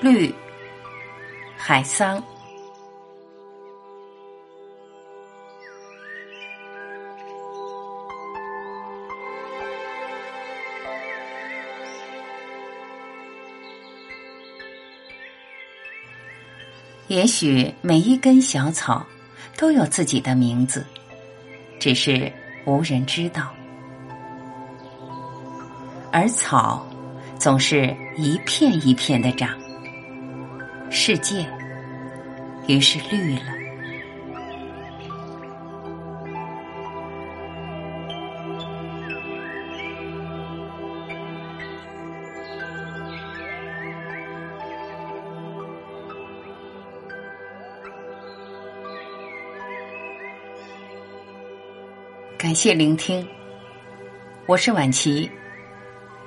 绿，海桑。也许每一根小草都有自己的名字，只是无人知道。而草总是一片一片的长，世界于是绿了。感谢聆听，我是晚琪，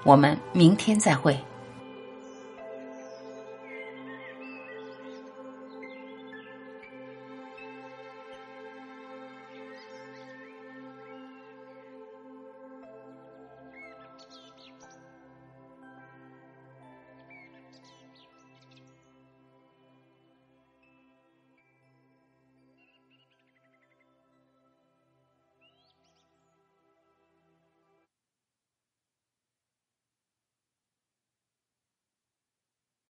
我们明天再会。